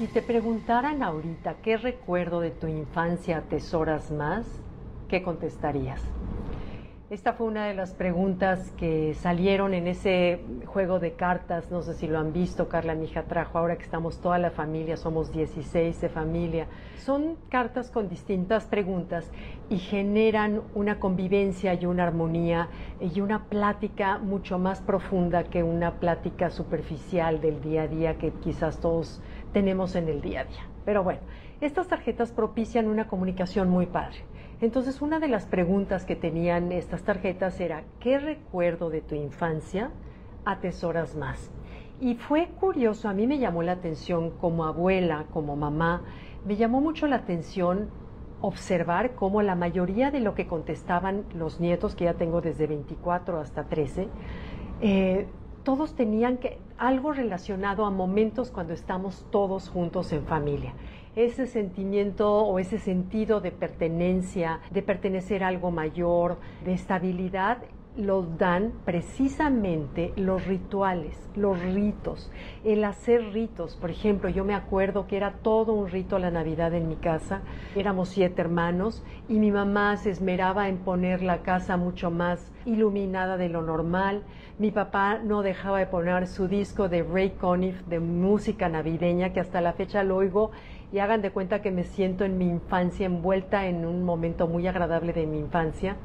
Si te preguntaran ahorita qué recuerdo de tu infancia atesoras más, ¿qué contestarías? Esta fue una de las preguntas que salieron en ese juego de cartas, no sé si lo han visto, Carla, mi hija trajo, ahora que estamos toda la familia, somos 16 de familia. Son cartas con distintas preguntas y generan una convivencia y una armonía y una plática mucho más profunda que una plática superficial del día a día que quizás todos tenemos en el día a día. Pero bueno, estas tarjetas propician una comunicación muy padre. Entonces, una de las preguntas que tenían estas tarjetas era, ¿qué recuerdo de tu infancia atesoras más? Y fue curioso, a mí me llamó la atención como abuela, como mamá, me llamó mucho la atención observar cómo la mayoría de lo que contestaban los nietos, que ya tengo desde 24 hasta 13, eh, todos tenían que, algo relacionado a momentos cuando estamos todos juntos en familia. Ese sentimiento o ese sentido de pertenencia, de pertenecer a algo mayor, de estabilidad, lo dan precisamente los rituales, los ritos, el hacer ritos. Por ejemplo, yo me acuerdo que era todo un rito la Navidad en mi casa. Éramos siete hermanos y mi mamá se esmeraba en poner la casa mucho más iluminada de lo normal. Mi papá no dejaba de poner su disco de Ray Conniff de música navideña, que hasta la fecha lo oigo y hagan de cuenta que me siento en mi infancia, envuelta en un momento muy agradable de mi infancia.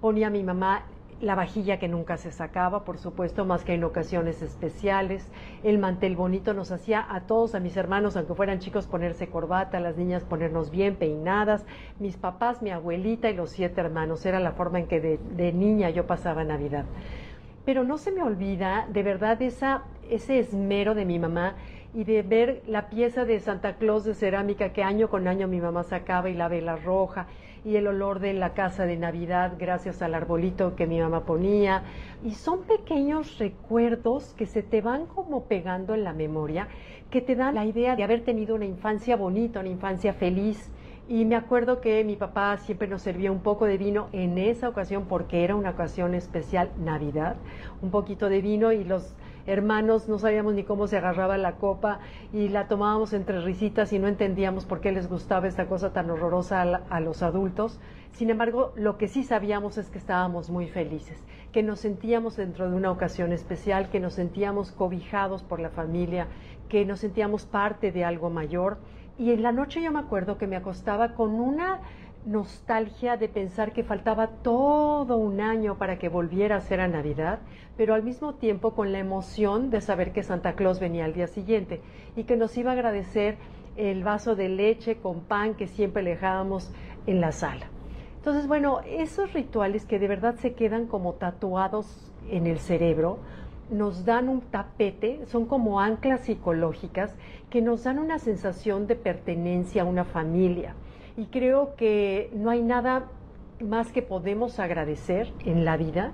Ponía mi mamá la vajilla que nunca se sacaba, por supuesto, más que en ocasiones especiales. El mantel bonito nos hacía a todos, a mis hermanos, aunque fueran chicos, ponerse corbata, las niñas ponernos bien peinadas, mis papás, mi abuelita y los siete hermanos. Era la forma en que de, de niña yo pasaba Navidad. Pero no se me olvida, de verdad, esa, ese esmero de mi mamá y de ver la pieza de Santa Claus de cerámica que año con año mi mamá sacaba y la vela roja y el olor de la casa de Navidad gracias al arbolito que mi mamá ponía. Y son pequeños recuerdos que se te van como pegando en la memoria, que te dan la idea de haber tenido una infancia bonita, una infancia feliz. Y me acuerdo que mi papá siempre nos servía un poco de vino en esa ocasión porque era una ocasión especial, Navidad, un poquito de vino y los hermanos, no sabíamos ni cómo se agarraba la copa y la tomábamos entre risitas y no entendíamos por qué les gustaba esta cosa tan horrorosa a, los adultos. Sin embargo, lo que sí sabíamos es que estábamos muy felices, que nos sentíamos dentro de una ocasión especial, que nos sentíamos cobijados por la familia, que nos sentíamos parte de algo mayor. Y en la noche yo me acuerdo que me acostaba con una nostalgia de pensar que faltaba todo un año para que volviera a ser a Navidad, pero al mismo tiempo con la emoción de saber que Santa Claus venía al día siguiente y que nos iba a agradecer el vaso de leche con pan que siempre dejábamos en la sala. Entonces, bueno, esos rituales que de verdad se quedan como tatuados en el cerebro, nos dan un tapete, son como anclas psicológicas que nos dan una sensación de pertenencia a una familia y creo que no hay nada más que podemos agradecer en la vida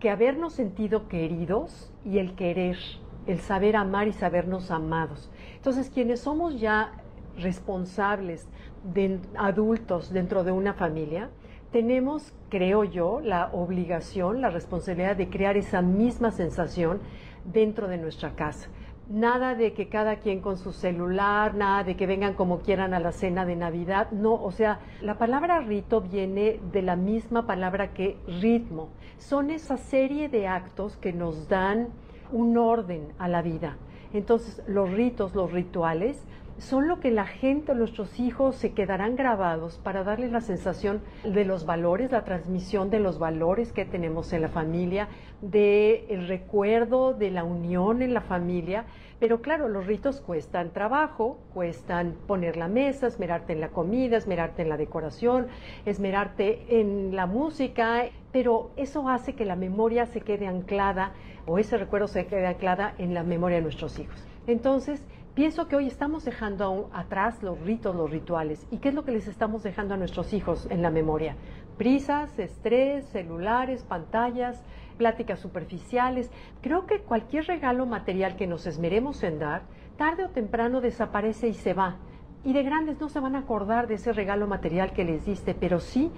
que habernos sentido queridos y el querer, el saber amar y sabernos amados. Entonces, quienes somos ya responsables de adultos dentro de una familia, tenemos, creo yo, la obligación, la responsabilidad de crear esa misma sensación dentro de nuestra casa nada de que cada quien con su celular, nada de que vengan como quieran a la cena de Navidad, no, o sea, la palabra rito viene de la misma palabra que ritmo, son esa serie de actos que nos dan un orden a la vida. Entonces, los ritos, los rituales, son lo que la gente, nuestros hijos, se quedarán grabados para darles la sensación de los valores, la transmisión de los valores que tenemos en la familia, de el recuerdo de la unión en la familia. Pero claro, los ritos cuestan trabajo, cuestan poner la mesa, esmerarte en la comida, esmerarte en la decoración, esmerarte en la música, pero eso hace que la memoria se quede anclada o ese recuerdo se quede anclada en la memoria de nuestros hijos. Entonces, Pienso que hoy estamos dejando atrás los ritos, los rituales. ¿Y qué es lo que les estamos dejando a nuestros hijos en la memoria? Prisas, estrés, celulares, pantallas, pláticas superficiales. Creo que cualquier regalo material que nos esmeremos en dar, tarde o temprano desaparece y se va. Y de grandes no se van a acordar de ese regalo material que les diste, pero sí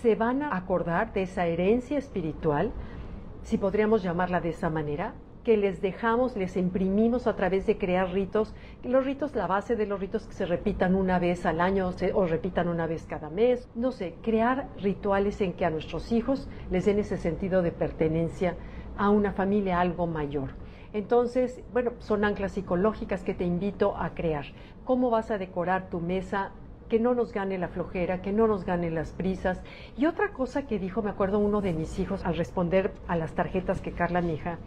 se van a acordar de esa herencia espiritual, si podríamos llamarla de esa manera, que les dejamos, les imprimimos a través de crear ritos. Los ritos, la base de los ritos que se repitan una vez al año o repitan una vez cada mes. No sé, crear rituales en que a nuestros hijos les den ese sentido de pertenencia a una familia algo mayor. Entonces, bueno, son anclas psicológicas que te invito a crear. ¿Cómo vas a decorar tu mesa? que no nos gane la flojera, que no nos gane las prisas. Y otra cosa que dijo, me acuerdo uno de mis hijos al responder a las tarjetas que Carla, mi hija,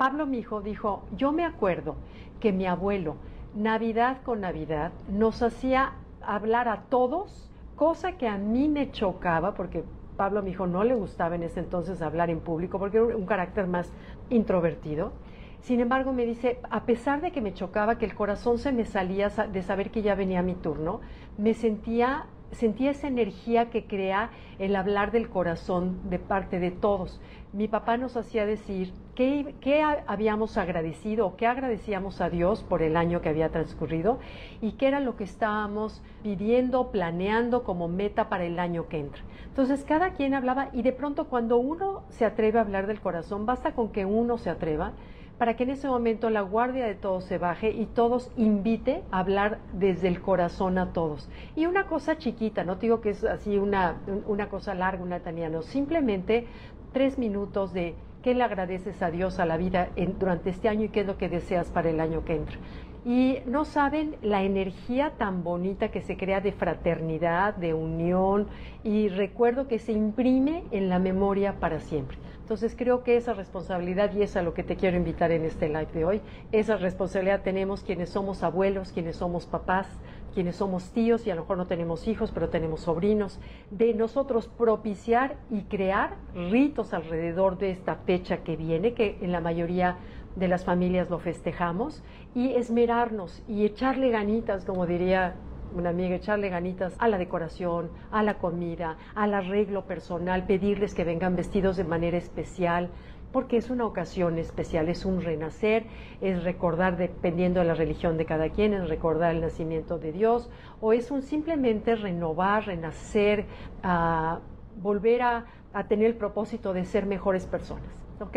Pablo, mi hijo, dijo, yo me acuerdo que mi abuelo, Navidad con Navidad, nos hacía hablar a todos, cosa que a mí me chocaba, porque Pablo, mi hijo, no le gustaba en ese entonces hablar en público, porque era un carácter más introvertido. Sin embargo, me dice, a pesar de que me chocaba, que el corazón se me salía de saber que ya venía mi turno, me sentía, sentía esa energía que crea el hablar del corazón de parte de todos. Mi papá nos hacía decir qué, qué habíamos agradecido o qué agradecíamos a Dios por el año que había transcurrido y qué era lo que estábamos pidiendo, planeando como meta para el año que entra. Entonces cada quien hablaba y de pronto cuando uno se atreve a hablar del corazón, basta con que uno se atreva, para que en ese momento la guardia de todos se baje y todos invite a hablar desde el corazón a todos. Y una cosa chiquita, no digo que es así una, una cosa larga, una tania, simplemente tres minutos de qué le agradeces a Dios a la vida durante este año y qué es lo que deseas para el año que entra. Y no saben la energía tan bonita que se crea de fraternidad, de unión y recuerdo que se imprime en la memoria para siempre. Entonces creo que esa responsabilidad, y es a lo que te quiero invitar en este live de hoy, esa responsabilidad tenemos quienes somos abuelos, quienes somos papás, quienes somos tíos y a lo mejor no tenemos hijos, pero tenemos sobrinos, de nosotros propiciar y crear ritos alrededor de esta fecha que viene, que en la mayoría de las familias lo festejamos, y esmerarnos y echarle ganitas, como diría una amiga, echarle ganitas a la decoración, a la comida, al arreglo personal, pedirles que vengan vestidos de manera especial, porque es una ocasión especial, es un renacer, es recordar, dependiendo de la religión de cada quien, es recordar el nacimiento de Dios, o es un simplemente renovar, renacer, a volver a, a tener el propósito de ser mejores personas. ¿Ok?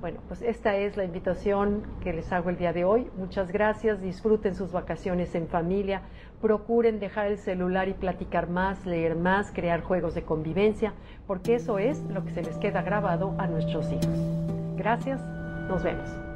Bueno, pues esta es la invitación que les hago el día de hoy. Muchas gracias, disfruten sus vacaciones en familia, procuren dejar el celular y platicar más, leer más, crear juegos de convivencia, porque eso es lo que se les queda grabado a nuestros hijos. Gracias, nos vemos.